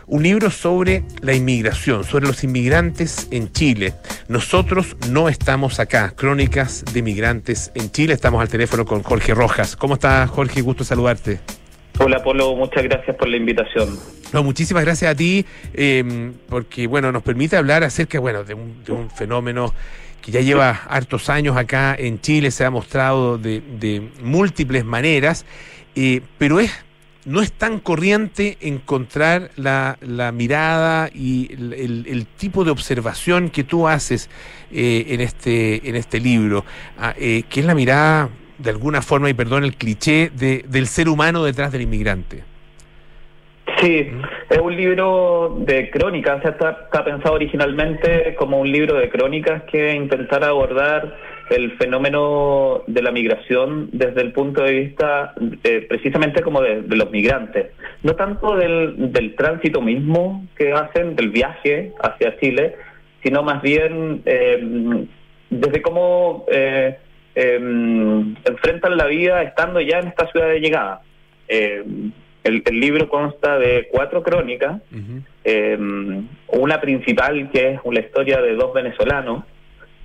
un libro sobre la inmigración, sobre los inmigrantes en Chile. Nosotros no estamos acá. Crónicas de migrantes en Chile. Estamos al teléfono con Jorge Rojas. ¿Cómo está Jorge? Gusto saludarte. Hola Polo, muchas gracias por la invitación. No, muchísimas gracias a ti, eh, porque bueno, nos permite hablar acerca bueno, de, un, de un fenómeno que ya lleva hartos años acá en Chile, se ha mostrado de, de múltiples maneras, eh, pero es no es tan corriente encontrar la, la mirada y el, el- el tipo de observación que tú haces eh, en, este, en este libro, ah, eh, que es la mirada, de alguna forma, y perdón el cliché, de- del ser humano detrás del inmigrante. Sí, es un libro de crónicas, o sea, está, está pensado originalmente como un libro de crónicas que intentara abordar el fenómeno de la migración desde el punto de vista eh, precisamente como de, de los migrantes, no tanto del, del tránsito mismo que hacen, del viaje hacia Chile, sino más bien eh, desde cómo eh, eh, enfrentan la vida estando ya en esta ciudad de llegada. Eh, el, el libro consta de cuatro crónicas, eh, una principal que es la historia de dos venezolanos,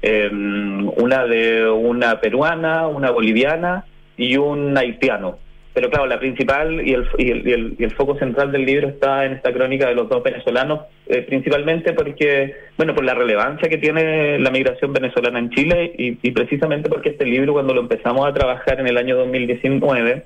eh, una de una peruana, una boliviana y un haitiano. Pero claro, la principal y el, y el, y el- foco central del libro está en esta crónica de los dos venezolanos, eh, principalmente porque, bueno, por la relevancia que tiene la migración venezolana en Chile y, precisamente porque este libro cuando lo empezamos a trabajar en el año 2019,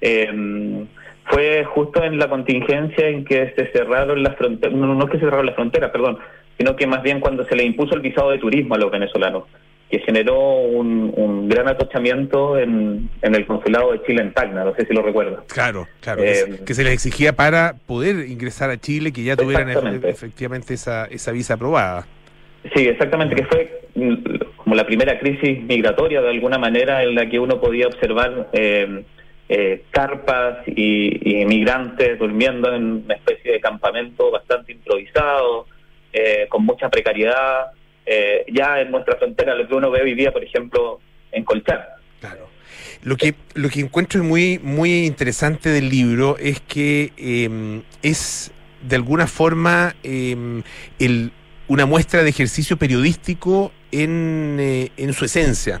eh, fue justo en la contingencia en que se cerraron las fronteras, no, no que se cerraron las fronteras, perdón, sino que más bien cuando se le impuso el visado de turismo a los venezolanos, que generó un, un gran atochamiento en, en el consulado de Chile en Tacna, no sé si lo recuerdas. Claro, claro. Eh, que, se- que se les exigía para poder ingresar a Chile que ya tuvieran efe- efectivamente esa, esa visa aprobada. Sí, exactamente, que fue como la primera crisis migratoria de alguna manera en la que uno podía observar eh, eh, carpas y, y migrantes durmiendo en una especie de campamento bastante improvisado, eh, con mucha precariedad. eh, ya en nuestra frontera, lo que uno ve hoy día, por ejemplo, en Colchán. Lo que, lo que encuentro muy, muy interesante del libro es que eh, es de alguna forma eh, el- una muestra de ejercicio periodístico en, eh, en su esencia.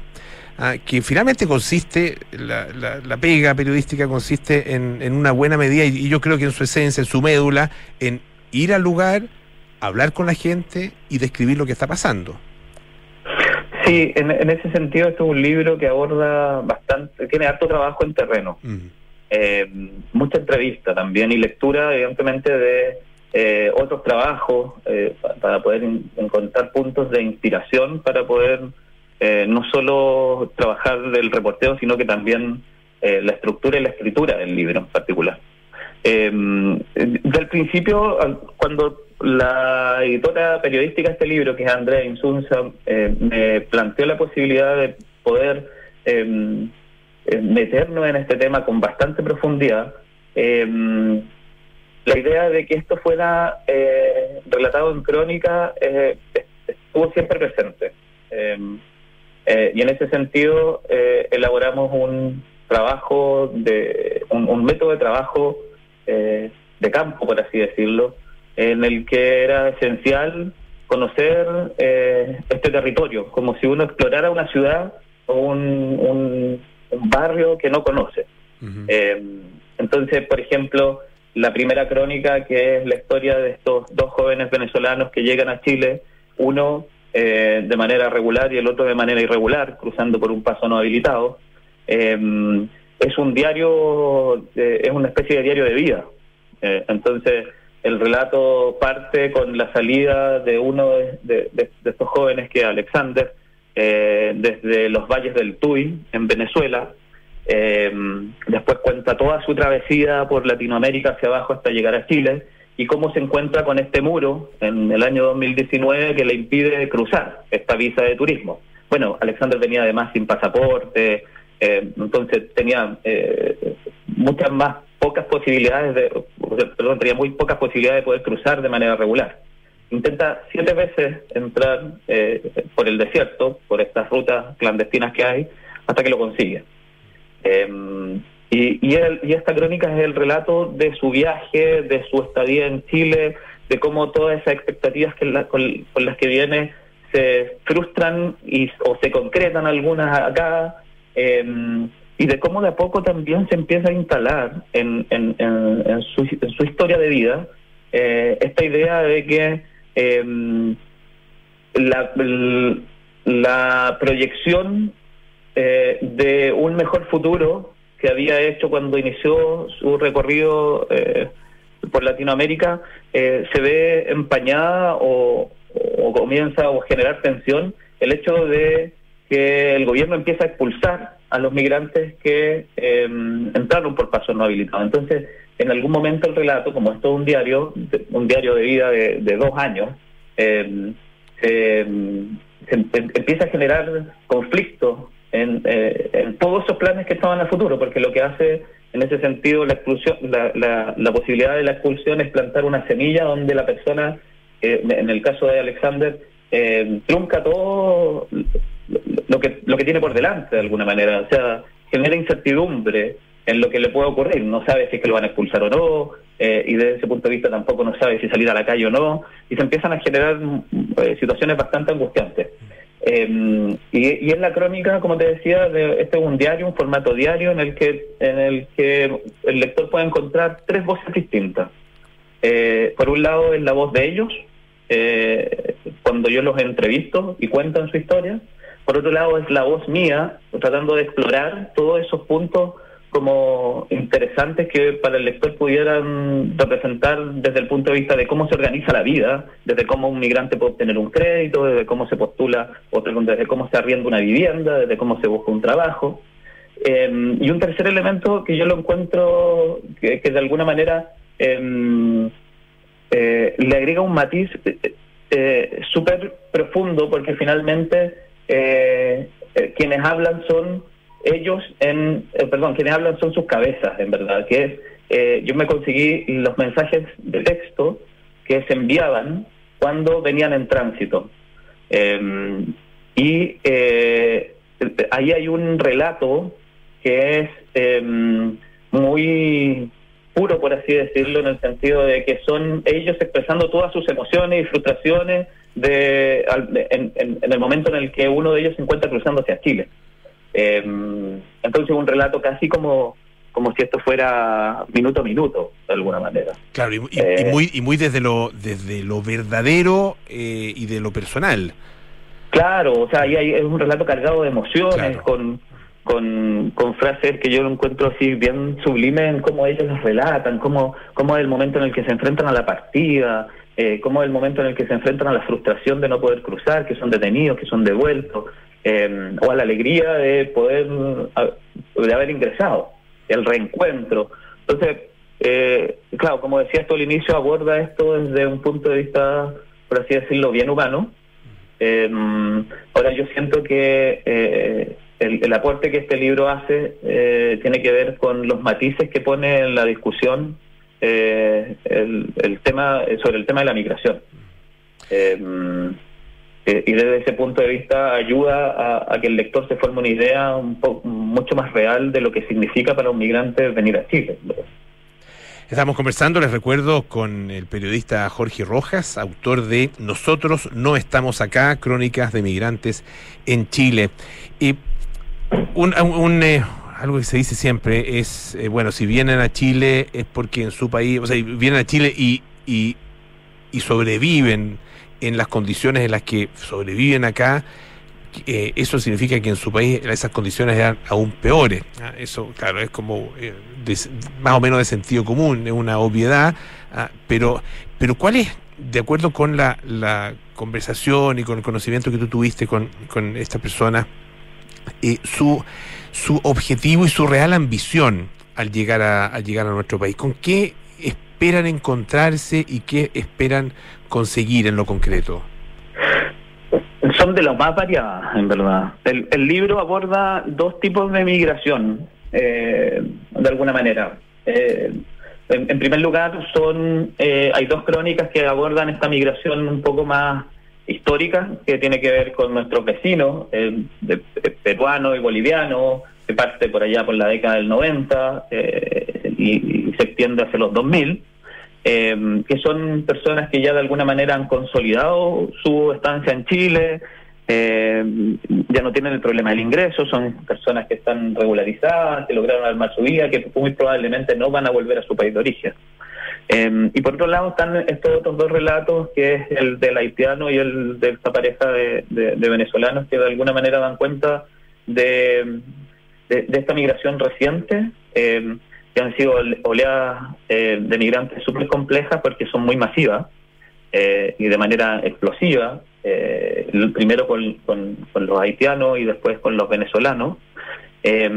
ah, que finalmente consiste, la, la- la pega periodística consiste en, en una buena medida, y yo creo que en su esencia, en su médula, en ir al lugar, hablar con la gente y describir lo que está pasando. Sí, en, en ese sentido, este es un libro que aborda bastante, tiene harto trabajo en terreno. Eh, mucha entrevista también y lectura, evidentemente, de, eh, otros trabajos eh, pa- para poder encontrar puntos de inspiración para poder eh, no solo trabajar del reporteo, sino que también eh, la estructura y la escritura del libro en particular. Eh, del principio, cuando la editora periodística de este libro, que es Andrea Insunza, eh, me planteó la posibilidad de poder eh, eh, meternos en este tema con bastante profundidad, eh, la idea de que esto fuera eh, relatado en crónica eh, estuvo siempre presente. Eh, y en ese sentido elaboramos un trabajo, de un método de trabajo eh, de campo, por así decirlo, en el que era esencial conocer eh, este territorio, como si uno explorara una ciudad o un, un- un barrio que no conoce. Eh, entonces, por ejemplo, la primera crónica, que es la historia de estos dos jóvenes venezolanos que llegan a Chile, uno eh, de manera regular y el otro de manera irregular, cruzando por un paso no habilitado, eh, es un diario, eh, es una especie de diario de vida. Eh, entonces, el relato parte con la salida de uno de, de- estos jóvenes, que es Alexander, eh, desde los valles del Tuy, en Venezuela. Después cuenta toda su travesía por Latinoamérica hacia abajo hasta llegar a Chile y cómo se encuentra con este muro en el año 2019 que le impide cruzar esta visa de turismo. Bueno, Alexander venía además sin pasaporte, eh, entonces tenía eh, muchas más pocas posibilidades de, perdón, tenía muy pocas posibilidades de poder cruzar de manera regular. Intenta siete veces entrar eh, por el desierto, por estas rutas clandestinas que hay, hasta que lo consigue. Eh, y, y, el- y esta crónica es el relato de su viaje, de su estadía en Chile, de cómo todas esas expectativas que la- con, con las que viene se frustran y, o se concretan algunas acá, eh, y de cómo de a poco también se empieza a instalar en, en, en- en su, su historia de vida eh, esta idea de que eh, la, la proyección eh, de un mejor futuro que había hecho cuando inició su recorrido eh, por Latinoamérica se ve empañada o, o comienza a generar tensión el hecho de que el gobierno empieza a expulsar a los migrantes que eh, entraron por pasos no habilitados. Entonces, en algún momento el relato, como es todo un diario, un diario de vida de, dos años, eh, se, se em- empieza a generar conflictos en, eh, en todos esos planes que estaban a futuro, porque lo que hace en ese sentido la expulsión, la, la, la posibilidad de la expulsión es plantar una semilla donde la persona, eh, en el caso de Alexander, trunca todo lo que lo que tiene por delante de alguna manera, o sea, genera incertidumbre en lo que le puede ocurrir, no sabe si es que lo van a expulsar o no, eh, y desde ese punto de vista tampoco no sabe si salir a la calle o no, y se empiezan a generar eh, situaciones bastante angustiantes. Eh, y, y en la crónica, como te decía, de, este es un diario, un formato diario en el que en el que el lector puede encontrar tres voces distintas. Eh, por un lado es la voz de ellos, cuando yo los entrevisto y cuentan su historia. Por otro lado es la voz mía, tratando de explorar todos esos puntos como interesantes que para el lector pudieran representar desde el punto de vista de cómo se organiza la vida, desde cómo un migrante puede obtener un crédito, desde cómo se postula, desde cómo se arrienda una vivienda, desde cómo se busca un trabajo. Eh, y un tercer elemento que yo lo encuentro que, de alguna manera eh, eh, le agrega un matiz eh, eh, súper profundo porque finalmente eh, eh, quienes hablan son ellos en, eh, perdón, quienes hablan son sus cabezas, en verdad, que es, eh, yo me conseguí los mensajes de texto que se enviaban cuando venían en tránsito. Eh, y ahí hay un relato que es eh, muy puro, por así decirlo, en el sentido de que son ellos expresando todas sus emociones y frustraciones de, al- de- en, en- en el momento en el que uno de ellos se encuentra cruzando hacia Chile. Eh, entonces un relato casi como como si esto fuera minuto a minuto, de alguna manera. Claro, y, y- y Eh, muy, y muy desde lo, desde lo verdadero eh, y de lo personal. Claro, o sea, ahí hay, es un relato cargado de emociones, con, con, con frases que yo lo encuentro así bien sublimes en cómo ellos las relatan, cómo, cómo es el momento en el que se enfrentan a la partida, eh, cómo el momento en el que se enfrentan a la frustración de no poder cruzar, que son detenidos, que son devueltos, eh, o a la alegría de poder, de haber ingresado, el reencuentro. Entonces, eh, claro, como decía esto al inicio, aborda esto desde un punto de vista, por así decirlo, bien humano. Eh, ahora yo siento que eh, el, el aporte que este libro hace eh, tiene que ver con los matices que pone en la discusión eh, el, tema sobre el tema de la migración. Eh, eh, y desde ese punto de vista ayuda a, que el lector se forme una idea un poco mucho más real de lo que significa para un migrante venir a Chile. Estamos conversando, les recuerdo, con el periodista Jorge Rojas, autor de Nosotros no estamos acá, Crónicas de Migrantes en Chile. Y un, un, eh, algo que se dice siempre es, eh, bueno, si vienen a Chile es porque en su país, o sea, vienen a Chile y, y, y sobreviven en las condiciones en las que sobreviven acá, eh, eso significa que en su país esas condiciones eran aún peores. Ah, Eso, claro, es como eh, más o menos de sentido común, es una obviedad, ah, pero, pero ¿cuál es, de acuerdo con la, la conversación y con el conocimiento que tú tuviste con, con esta persona, eh, su, su objetivo y su real ambición al llegar a, al llegar a nuestro país? ¿Con qué esperan encontrarse y qué esperan conseguir en lo concreto? Son de las más variadas, en verdad. El, el libro aborda dos tipos de migración, eh, de alguna manera. Eh, en, en primer lugar, son eh, hay dos crónicas que abordan esta migración un poco más histórica, que tiene que ver con nuestros vecinos, eh, de- de peruano y boliviano, que parte por allá por la década del 90 eh, y, y se extiende hacia los 2000 eh, que son personas que ya de alguna manera han consolidado su estancia en Chile, eh, ya no tienen el problema del ingreso, son personas que están regularizadas, que lograron armar su vida, que muy probablemente no van a volver a su país de origen. Eh, y por otro lado están estos otros dos relatos, que es el del haitiano y el de esta pareja de, venezolanos que de alguna manera dan cuenta de, esta migración reciente, eh, que han sido ole- oleadas eh, de migrantes súper complejas porque son muy masivas eh, y de manera explosiva, eh, primero con, con- los haitianos y después con los venezolanos, eh,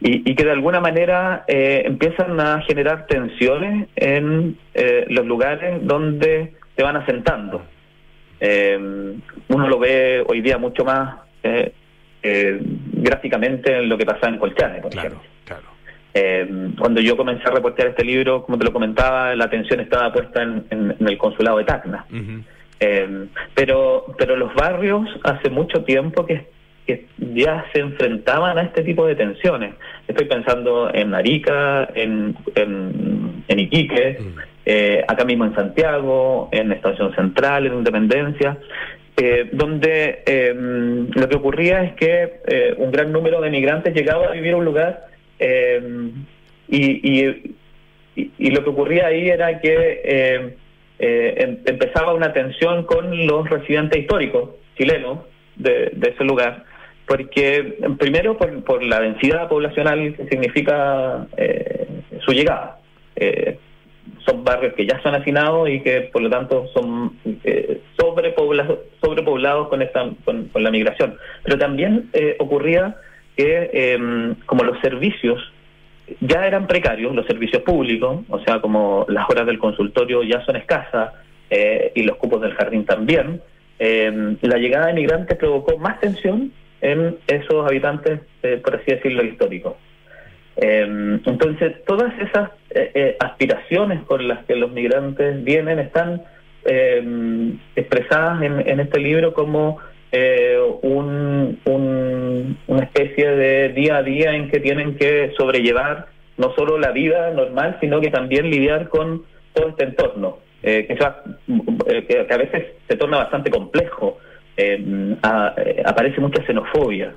y, y que de alguna manera eh, empiezan a generar tensiones en eh, los lugares donde se van asentando. Eh, uno lo ve hoy día mucho más eh, eh, gráficamente en lo que pasa en Colchane, por ejemplo. Eh, cuando yo comencé a reportear este libro, como te lo comentaba, la atención estaba puesta en, en- en el consulado de Tacna. Eh, pero, pero los barrios hace mucho tiempo que, que ya se enfrentaban a este tipo de tensiones. Estoy pensando en Arica, en, en, en Iquique, eh, acá mismo en Santiago, en Estación Central, en Independencia, eh, donde eh, lo que ocurría es que eh, un gran número de migrantes llegaba a vivir a un lugar eh, y, y, y- y lo que ocurría ahí era que eh, eh, em- empezaba una tensión con los residentes históricos chilenos de, de ese lugar, porque primero por, por la densidad poblacional que significa eh, su llegada. Eh, son barrios que ya son hacinados y que por lo tanto son eh, sobrepoblados, sobrepoblados con, esta, con, la migración. Pero también eh, ocurría que eh, como los servicios ya eran precarios, los servicios públicos, o sea, como las horas del consultorio ya son escasas eh, y los cupos del jardín también, eh, la llegada de migrantes provocó más tensión en esos habitantes, eh, por así decirlo, históricos. Eh, entonces, todas esas eh, eh, aspiraciones con las que los migrantes vienen están eh, expresadas en, en este libro como eh, un, un- una especie de día a día en que tienen que sobrellevar no solo la vida normal, sino que también lidiar con todo este entorno, que, que- que a veces se torna bastante complejo. Eh, a- eh, aparece mucha xenofobia.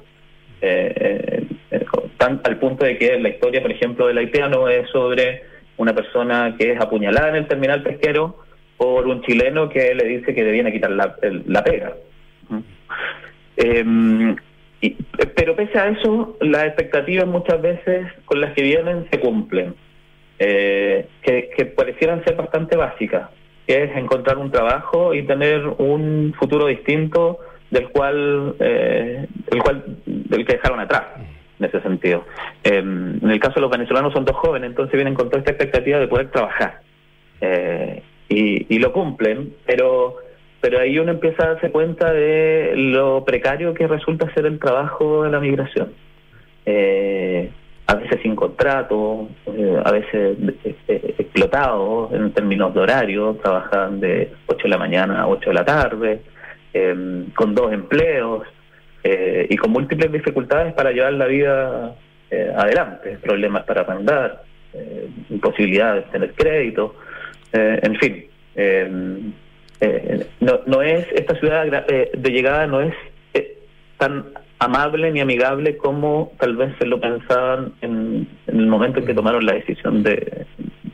Eh, eh, tan- al punto de que la historia, por ejemplo, del haitiano es sobre una persona que es apuñalada en el terminal pesquero por un chileno que le dice que le viene a quitar la, pega. Eh, y- pero pese a eso, las expectativas muchas veces con las que vienen se cumplen, eh, que, que parecieran ser bastante básicas, que es encontrar un trabajo y tener un futuro distinto del cual, eh, el cual del que dejaron atrás, en ese sentido. Eh, en el caso de los venezolanos son dos jóvenes, entonces vienen con toda esta expectativa de poder trabajar. Eh, y, y lo cumplen, pero pero ahí uno empieza a darse cuenta de lo precario que resulta ser el trabajo de la migración. Eh, a veces sin contrato, eh, a veces eh, explotados en términos de horario, trabajan de 8 de la mañana a 8 de la tarde, eh, con dos empleos eh, y con múltiples dificultades para llevar la vida eh, adelante, problemas para arrendar, eh, imposibilidad de tener crédito, eh, en fin. eh, eh, no, no es esta ciudad eh, de llegada no es eh, tan amable ni amigable como tal vez se lo pensaban en, en el momento en que tomaron la decisión de,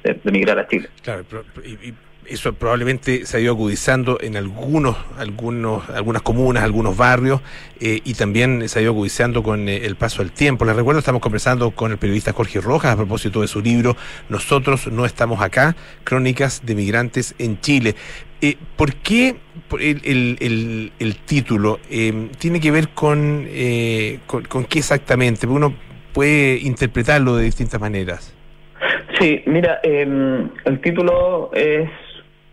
de- de migrar a Chile. Claro, y eso probablemente se ha ido agudizando en algunos, algunos, algunas comunas, algunos barrios, eh, y también se ha ido agudizando con eh, el paso del tiempo. Les recuerdo, estamos conversando con el periodista Jorge Rojas a propósito de su libro Nosotros no estamos acá, Crónicas de Migrantes en Chile. Eh, ¿Por qué el, el- el- el título eh, tiene que ver con, eh, con, con qué exactamente? Porque Uno puede interpretarlo de distintas maneras. Sí, mira, eh, el título es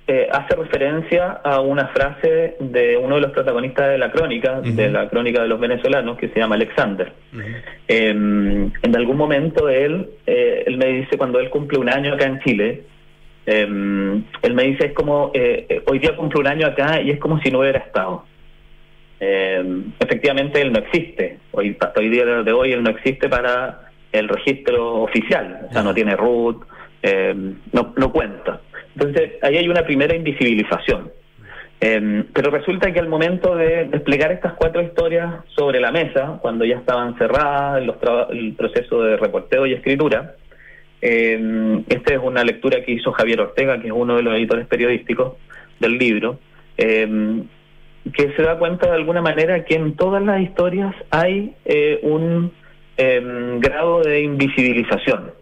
eh, hace referencia a una frase de uno de los protagonistas de la crónica, de la crónica de los venezolanos, que se llama Alexander. Eh, en algún momento él, eh, él me dice, cuando él cumple un año acá en Chile, eh, él me dice, es como, eh, eh, hoy día cumple un año acá y es como si no hubiera estado. Eh, efectivamente él no existe, hoy, hasta hoy día de hoy él no existe para el registro oficial, o sea, no tiene root, eh, no, no cuenta. Entonces, ahí hay una primera invisibilización. Pero resulta que al momento de desplegar estas cuatro historias sobre la mesa, cuando ya estaban cerradas traba- el proceso de reporteo y escritura, eh, esta es una lectura que hizo Javier Ortega, que es uno de los editores periodísticos del libro, eh, que se da cuenta de alguna manera que en todas las historias hay eh, un eh, grado de invisibilización,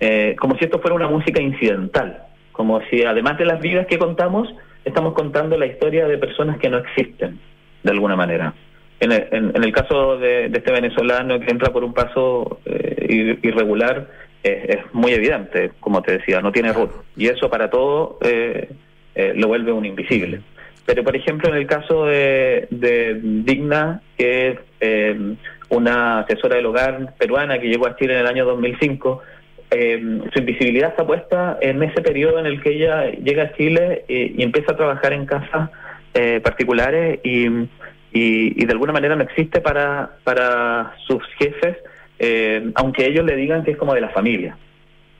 eh, como si esto fuera una música incidental, como si además de las vidas que contamos, estamos contando la historia de personas que no existen, de alguna manera. En el, en- en el caso de, este venezolano que entra por un paso eh, ir- irregular, eh, es muy evidente, como te decía, no tiene root. Y eso para todo eh, eh, lo vuelve un invisible. Pero, por ejemplo, en el caso de, de Digna, que es eh, una asesora del hogar peruana que llegó a Chile en el año 2005, eh, su invisibilidad está puesta en ese periodo en el que ella llega a Chile y empieza a trabajar en casas eh, particulares y, y, y de alguna manera no existe para, para sus jefes, eh, aunque ellos le digan que es como de la familia.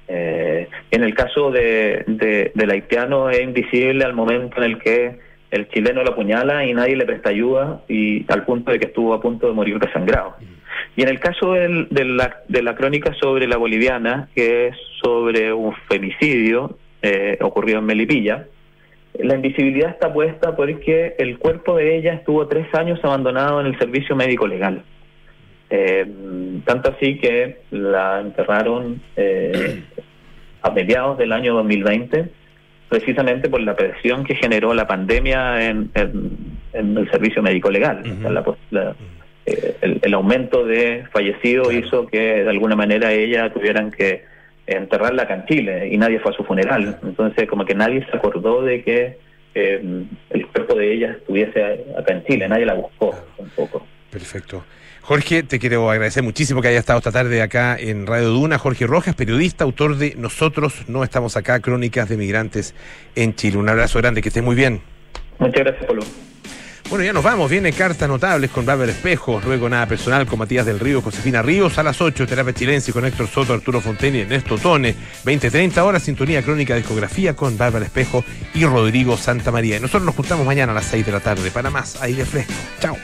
Eh, en el caso de, de- del haitiano es invisible al momento en el que el chileno lo apuñala y nadie le presta ayuda y al punto de que estuvo a punto de morir desangrado. Y en el caso del- de, la, de la crónica sobre la boliviana, que es sobre un femicidio eh, ocurrido en Melipilla, la invisibilidad está puesta porque el cuerpo de ella estuvo tres años abandonado en el servicio médico legal. Eh, tanto así que la enterraron eh, a mediados del año 2020, precisamente por la presión que generó la pandemia en, en- en el servicio médico legal. O sea, la eh, el, el aumento de fallecidos hizo que de alguna manera ella tuvieran que enterrarla acá en Chile y nadie fue a su funeral. Entonces, como que nadie se acordó de que eh, el cuerpo de ella estuviese acá en Chile, nadie la buscó tampoco. Perfecto. Jorge, te quiero agradecer muchísimo que haya estado esta tarde acá en Radio Duna. Jorge Rojas, periodista, autor de Nosotros no estamos acá, Crónicas de Migrantes en Chile. Un abrazo grande, que estés muy bien. Muchas gracias, Polo. Bueno, ya nos vamos. Viene Cartas Notables con Bárbara Espejo. Luego Nada Personal con Matías del Río, Josefina Ríos. A las 8, Terapia Chilense con Héctor Soto, Arturo Fontaine y Ernesto Tone. 20-30 horas, Sintonía Crónica Discografía con Bárbara Espejo y Rodrigo Santa María. Y nosotros nos juntamos mañana a las 6 de la tarde para más aire fresco. Chao.